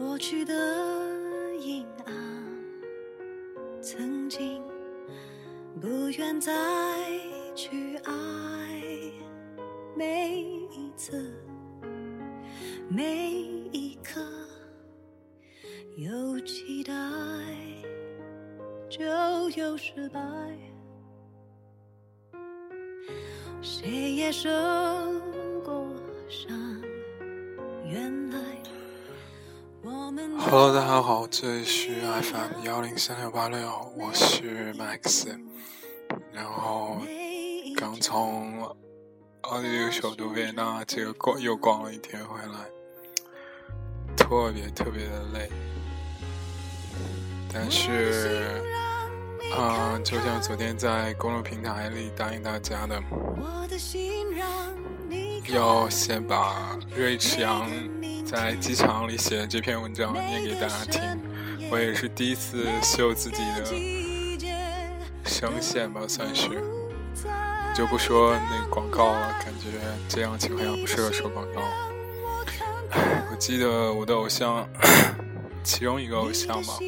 过去的阴暗，曾经不愿再去爱，每一次，每一刻，有期待就有失败，谁也受过伤，原来 Hello，大家好，这里是 FM 幺零三六八六，我是 Max，然后刚从奥地利首都维也纳这个逛又逛了一天回来，特别特别的累，但是，嗯、就像昨天在公众平台里答应大家的，我的心让要先把瑞驰阳在机场里写的这篇文章念给大家听。我也是第一次秀自己的声线吧，算是。就不说那个广告了，感觉这样情况下不适合说广告。我记得我的偶像，其中一个偶像吧，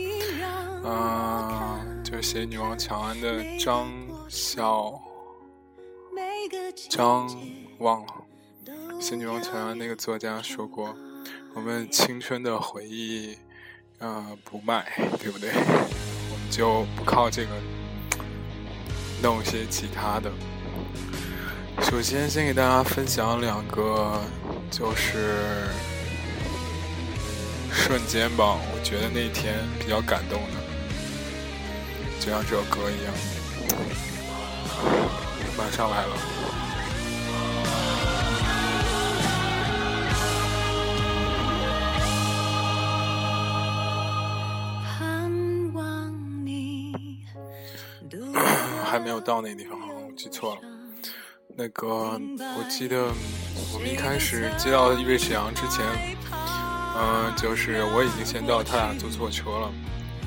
嗯、就是写《女王乔安》的张小张忘了，写《女王乔安》那个作家说过，我们青春的回忆，呃，不卖，对不对？我们就不靠这个弄一些其他的。首先，先给大家分享两个，就是瞬间吧。我觉得那天比较感动的，就像这首歌一样，马上来了。还没有到那个地方，我记错了。那个，我记得我们一开始接到瑞沈阳之前，嗯、就是我已经先到，他俩坐错车了。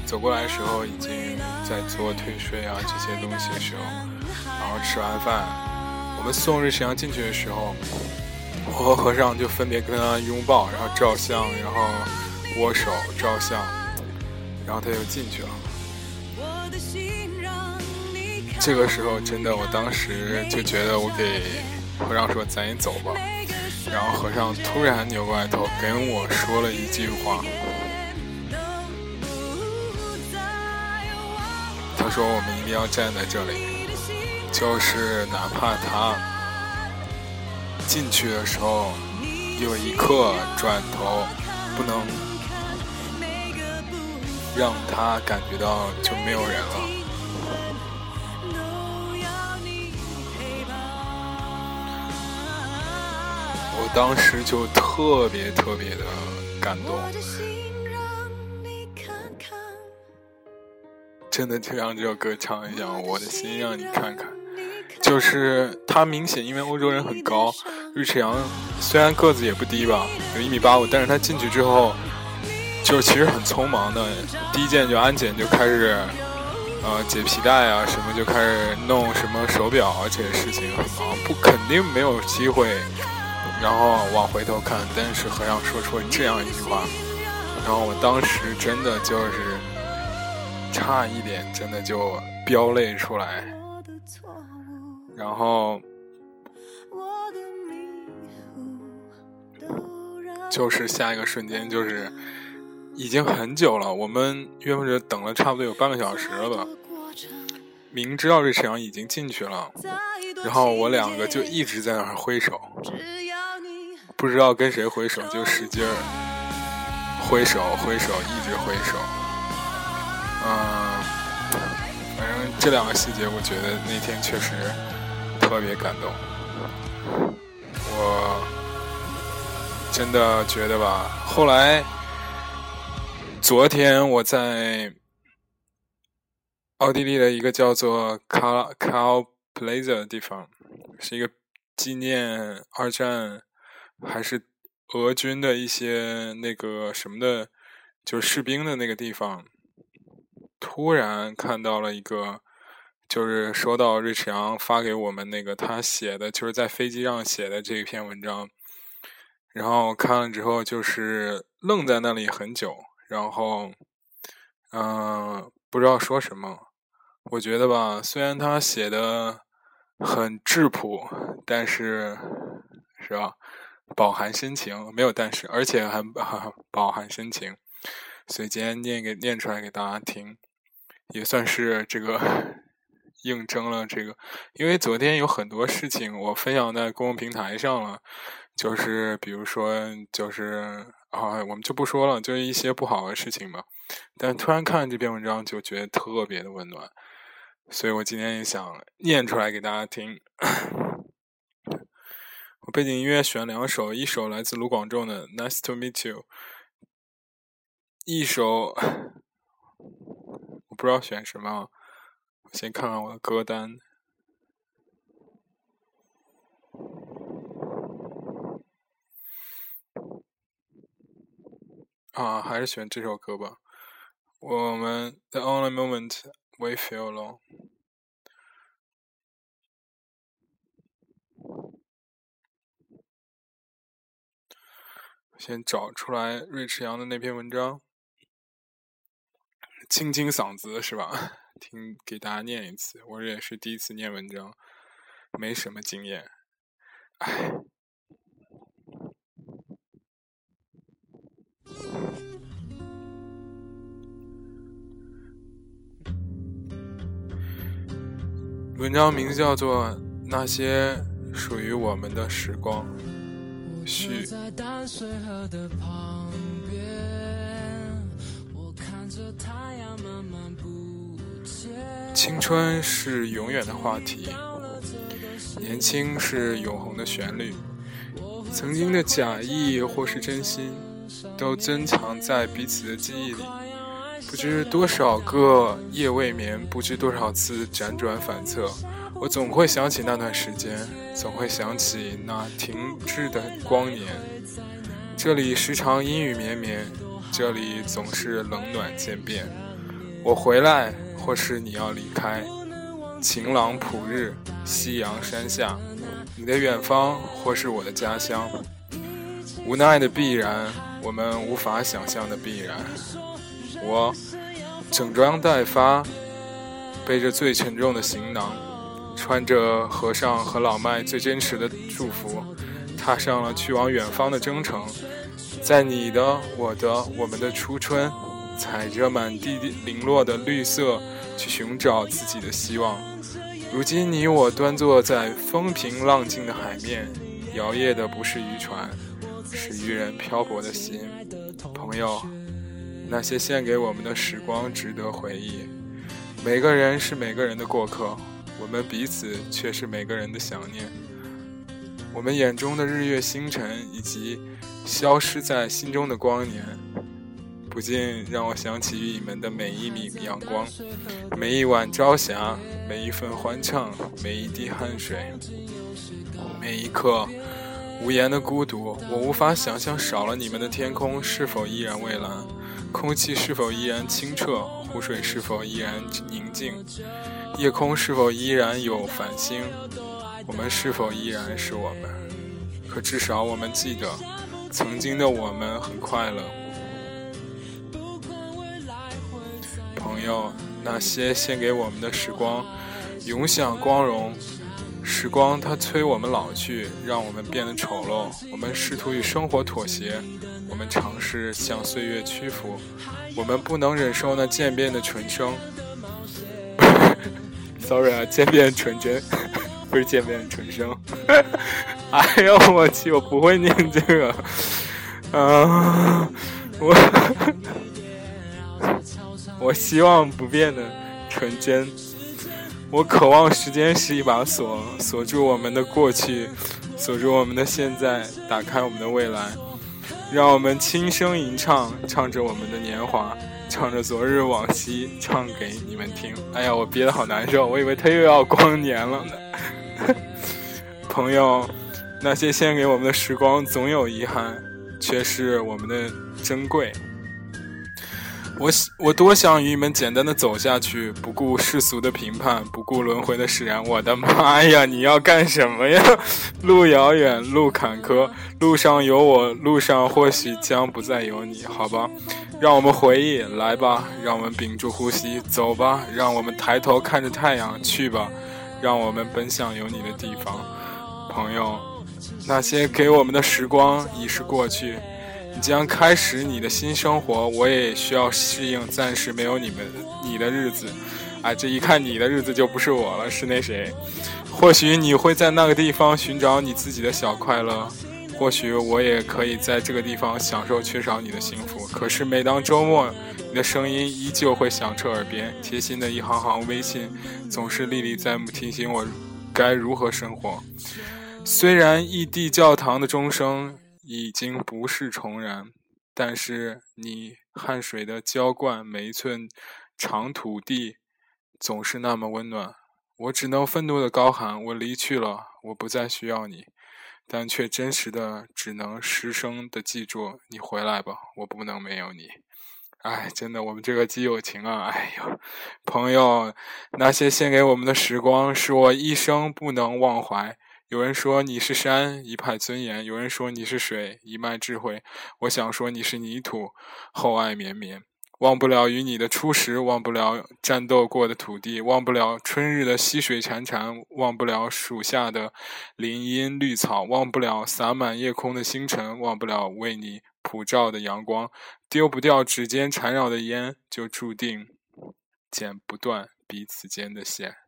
走过来的时候，已经在做退税啊这些东西的时候，然后吃完饭，我们送瑞驰阳进去的时候，我和和尚就分别跟他拥抱，然后照相，然后握手照相，然后他就进去了。这个时候真的，我当时就觉得我给和尚说咱也走吧，然后和尚突然扭过来头跟我说了一句话，他说我们一定要站在这里，就是哪怕他进去的时候有一刻转头，不能让他感觉到就没有人了。我当时就特别特别的感动，真的就像这首歌唱一样，我的心让你看看。就是他明显因为欧洲人很高，瑞驰阳虽然个子也不低吧，有一米八五，但是他进去之后，就其实很匆忙的，第一件就安检就开始，呃解皮带啊什么就开始弄什么手表啊这些事情很忙，不肯定没有机会，然后往回头看，但是和尚说出了这样一句话，然后我当时真的就是差一点真的就飙泪出来。然后就是下一个瞬间，就是已经很久了，我们约莫者等了差不多有半个小时了吧。明知道瑞驰阳已经进去了，然后我两个就一直在那儿挥手，不知道跟谁挥手，就使劲儿挥手挥手，一直挥手。嗯，反正这两个细节，我觉得那天确实。特别感动，我真的觉得吧。后来，昨天我在奥地利的一个叫做 Cal Cal Plaza 的地方，是一个纪念二战还是俄军的一些那个什么的，就是士兵的那个地方。突然看到了一个。就是收到瑞驰阳发给我们那个他写的，就是在飞机上写的这一篇文章，然后看了之后就是愣在那里很久，然后，嗯，不知道说什么。我觉得吧，虽然他写的很质朴，但是，是吧，饱含深情，没有但是，而且还饱含深情，所以今天念给念出来给大家听，也算是这个应征了这个，因为昨天有很多事情我分享在公共平台上了，就是比如说，就是啊，我们就不说了，就是一些不好的事情嘛，但突然看这篇文章就觉得特别的温暖。所以我今天也想念出来给大家听。我背景音乐选两首，一首来自卢广仲的《Nice to Meet You》，一首我不知道选什么，我先看看我的歌单。啊，还是选这首歌吧。我们《The Only Moment》。We feel alone。先找出来瑞驰阳的那篇文章，清清嗓子是吧？听，给大家念一次。我也是第一次念文章，没什么经验，唉。文章名字叫做《那些属于我们的时光》。序。青春是永远的话题，年轻是永恒的旋律，曾经的假意或是真心，都珍藏在彼此的记忆里。不知多少个夜未眠，不知多少次辗转反侧，我总会想起那段时间，总会想起那停滞的光年。这里时常阴雨绵绵，这里总是冷暖渐变。我回来，或是你要离开。晴朗普日，夕阳山下，你的远方，或是我的家乡。无奈的必然，我们无法想象的必然。我整装待发，背着最沉重的行囊，穿着和尚和老麦最真实的祝福，踏上了去往远方的征程。在你的、我的、我们的初春，踩着满地零落的绿色，去寻找自己的希望。如今你我端坐在风平浪静的海面，摇曳的不是渔船，是渔人漂泊的心，朋友。那些献给我们的时光值得回忆。每个人是每个人的过客，我们彼此却是每个人的想念。我们眼中的日月星辰，以及消失在心中的光年，不禁让我想起你们的每一米阳光，每一晚朝霞，每一份欢畅，每一滴汗水，每一刻无言的孤独。我无法想象少了你们的天空是否依然蔚蓝。空气是否依然清澈？湖水是否依然宁静？夜空是否依然有繁星？我们是否依然是我们？可至少我们记得，曾经的我们很快乐。朋友，那些献给我们的时光，永享光荣。时光它催我们老去，让我们变得丑陋。我们试图与生活妥协。我们尝试向岁月屈服，我们不能忍受那渐变的纯生。Sorry 啊，渐变纯真，不是渐变纯生。哎呦我去，我不会念这个。啊，我我希望不变的纯真。我渴望时间是一把锁，锁住我们的过去，锁住我们的现在，打开我们的未来。让我们轻声吟唱，唱着我们的年华，唱着昨日往昔，唱给你们听。哎呀，我憋得好难受，我以为他又要光年了呢。朋友，那些献给我们的时光总有遗憾，却是我们的珍贵。我我多想与你们简单的走下去，不顾世俗的评判，不顾轮回的释然。我的妈呀，你要干什么呀？路遥远，路坎坷，路上有我，路上或许将不再有你。好吧，让我们回忆，来吧，让我们屏住呼吸，走吧，让我们抬头看着太阳，去吧，让我们奔向有你的地方。朋友，那些给我们的时光已是过去。你将开始你的新生活，我也需要适应暂时没有你们你的日子。哎，这一看你的日子就不是我了，是那谁？或许你会在那个地方寻找你自己的小快乐，或许我也可以在这个地方享受缺少你的幸福。可是每当周末，你的声音依旧会响彻耳边，贴心的一行行微信总是历历在目，提醒我该如何生活。虽然异地教堂的钟声。已经不是重燃，但是你汗水的浇灌，每一寸长土地，总是那么温暖。我只能愤怒的高喊：“我离去了，我不再需要你。”但却真实的只能失声的记住：“你回来吧，我不能没有你。”哎，真的，我们这个基友情啊，哎呦，朋友，那些献给我们的时光，是我一生不能忘怀。有人说你是山，一派尊严；有人说你是水，一脉智慧。我想说你是泥土，厚爱绵绵。忘不了与你的初识，忘不了战斗过的土地，忘不了春日的溪水潺潺，忘不了暑夏的林荫绿草，忘不了洒满夜空的星辰，忘不了为你普照的阳光。丢不掉指尖缠绕的烟，就注定剪不断彼此间的线。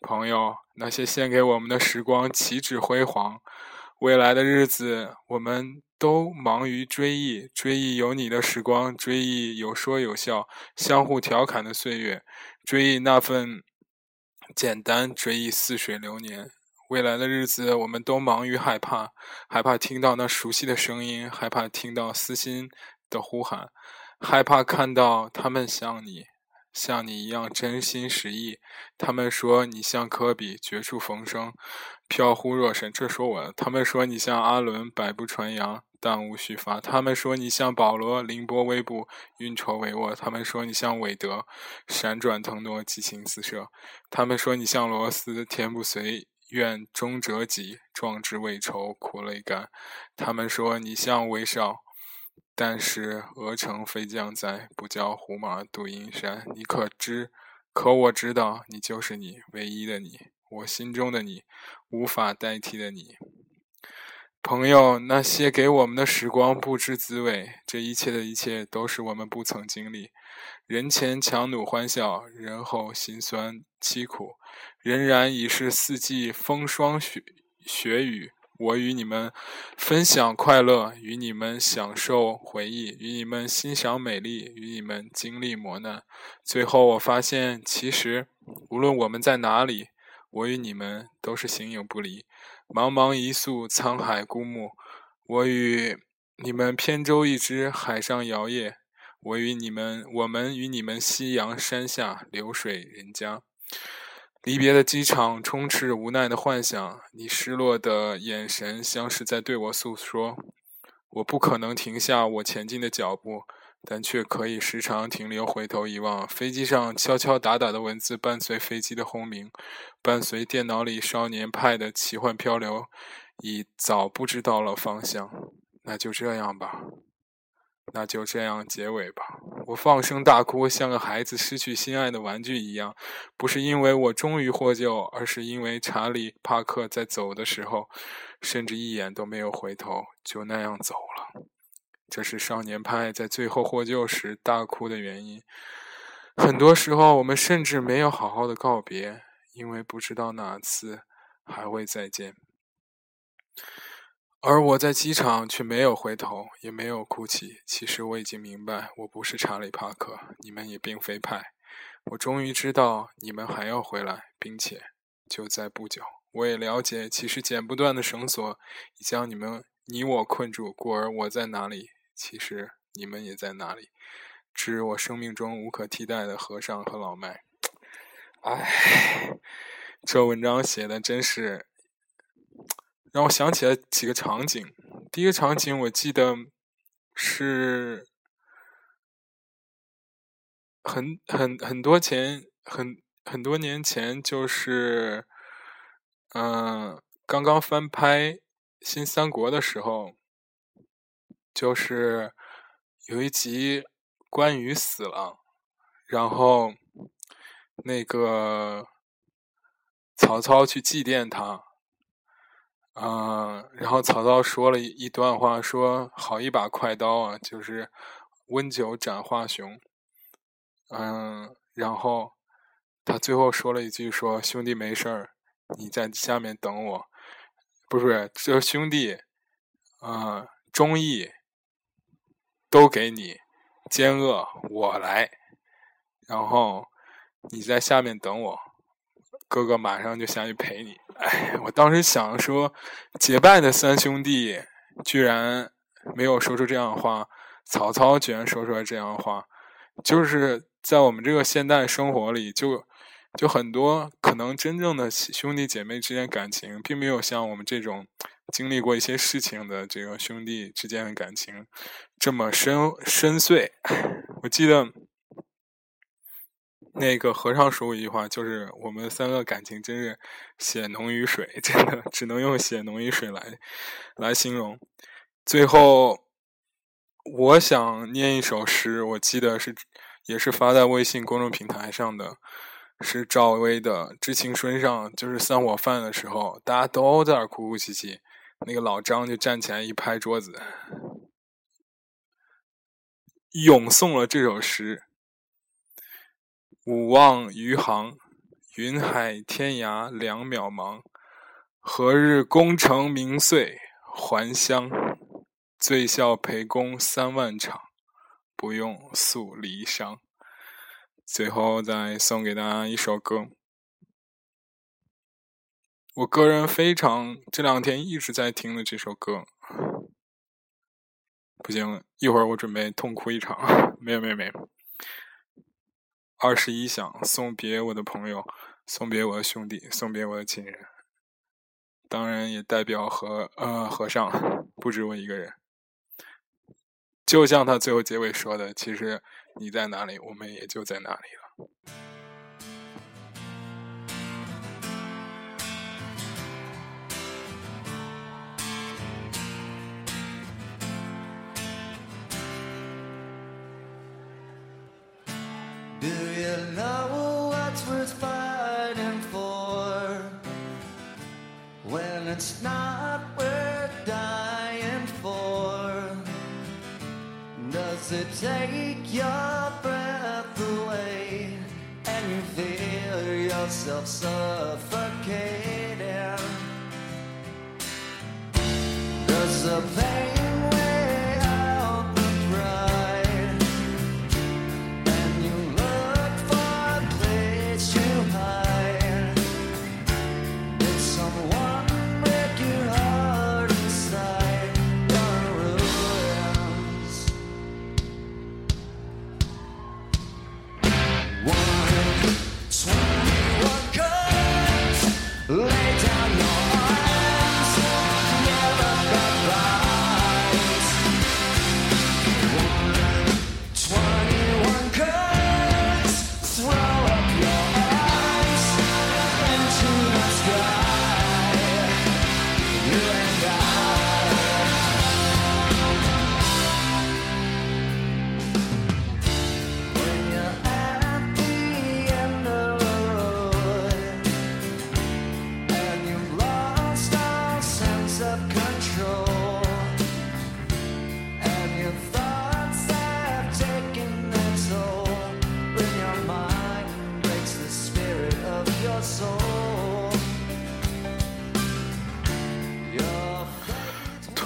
朋友，那些献给我们的时光岂止辉煌？未来的日子，我们都忙于追忆，追忆有你的时光，追忆有说有笑、相互调侃的岁月，追忆那份简单，追忆似水流年。未来的日子，我们都忙于害怕，害怕听到那熟悉的声音，害怕听到私心的呼喊，害怕看到他们像你。像你一样真心实意，他们说你像科比绝处逢生，飘忽若神。这说我，他们说你像阿伦百步穿杨，弹无虚发。他们说你像保罗凌波微步，运筹帷幄。他们说你像韦德闪转腾挪，激情四射。他们说你像罗斯天不遂，愿终折戟，壮志未酬，苦泪干。他们说你像韦少。但是鹅城飞将在，不教胡马度阴山。你可知？可我知道，你就是你，唯一的你，我心中的你，无法代替的你。朋友，那些给我们的时光不知滋味，这一切的一切都是我们不曾经历。人前强弩欢笑，人后辛酸凄苦，仍然已是四季风霜雪雪雨。我与你们分享快乐，与你们享受回忆，与你们欣赏美丽，与你们经历磨难。最后，我发现，其实无论我们在哪里，我与你们都是形影不离。茫茫一粟，沧海孤木，我与你们扁舟一只，海上摇曳；我与你们，我们与你们，夕阳山下，流水人家。离别的机场充斥着无奈的幻想，你失落的眼神像是在对我诉说。我不可能停下我前进的脚步，但却可以时常停留，回头一望。飞机上敲敲打打的文字伴随飞机的轰鸣，伴随电脑里少年派的奇幻漂流，已早不知道了方向。那就这样吧。那就这样结尾吧。我放声大哭，像个孩子失去心爱的玩具一样，不是因为我终于获救，而是因为查理·帕克在走的时候，甚至一眼都没有回头，就那样走了。这是少年派在最后获救时大哭的原因。很多时候，我们甚至没有好好的告别，因为不知道哪次还会再见。而我在机场却没有回头，也没有哭泣。其实我已经明白，我不是查理·帕克，你们也并非派。我终于知道你们还要回来，并且就在不久。我也了解，其实剪不断的绳索已将你们、你我困住。故而我在哪里，其实你们也在哪里。致我生命中无可替代的和尚和老麦。唉，这文章写的真是。让我想起来几个场景。第一个场景，我记得是很很很多前很很多年前，就是嗯，刚刚翻拍《新三国》的时候，就是有一集关羽死了，然后那个曹操去祭奠他。嗯，然后曹操说了一段话，说：“好一把快刀啊，就是温酒斩华雄。”嗯，然后他最后说了一句：“说兄弟没事儿，你在下面等我。”不是，这兄弟，啊，忠义都给你，奸恶我来，然后你在下面等我。哥哥马上就下去陪你。哎，我当时想说，结拜的三兄弟居然没有说出这样的话，曹操居然说出来这样的话，就是在我们这个现代生活里，就就很多可能真正的兄弟姐妹之间感情，并没有像我们这种经历过一些事情的这个兄弟之间的感情这么深深邃。我记得。那个和尚说过一句话，就是我们三个感情真是血浓于水，真的只能用血浓于水来来形容。最后，我想念一首诗，我记得是也是发在微信公众平台上的，是赵薇的《知青春上》，就是散伙饭的时候，大家都在那哭哭啼啼，那个老张就站起来一拍桌子，咏诵了这首诗。吾望余杭，云海天涯两渺茫。何日功成名遂还乡？醉笑陪公三万场，不用诉离殇。最后再送给大家一首歌，我个人非常这两天一直在听的这首歌。不行，一会儿我准备痛哭一场。没有，没有，没有。二十一响，送别我的朋友，送别我的兄弟，送别我的亲人，当然也代表和呃和尚，不止我一个人。就像他最后结尾说的，其实你在哪里，我们也就在哪里了。It's not worth dying for. Does it take your breath away and you feel yourself suffocating? Does the pain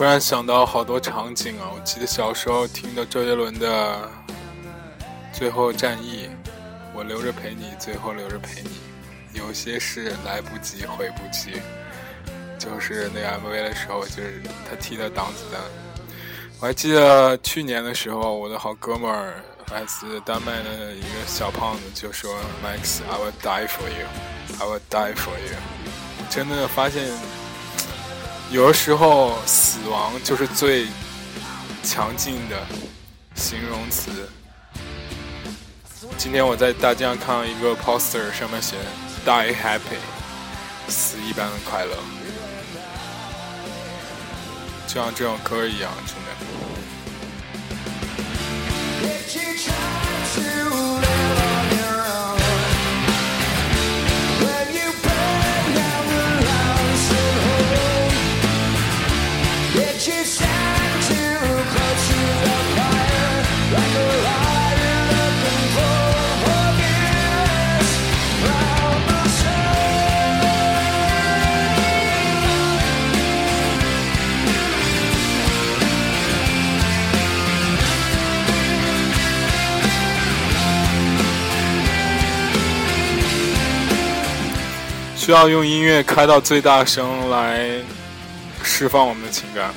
突然想到好多场景啊！我记得小时候听的周杰伦的《最后战役》，我留着陪你，最后留着陪你。有些事来不及，回不去。就是那个 MV 的时候，就是他踢的挡子弹。我还记得去年的时候，我的好哥们儿来自丹麦的一个小胖子就说：“Max，I will die for you，I will die for you。”真的发现。有的时候，死亡就是最强劲的形容词。今天我在大街上看到一个 poster，上面写 “Die Happy”，死一般的快乐，就像这首歌一样，真的。需要用音乐开到最大声来释放我们的情感。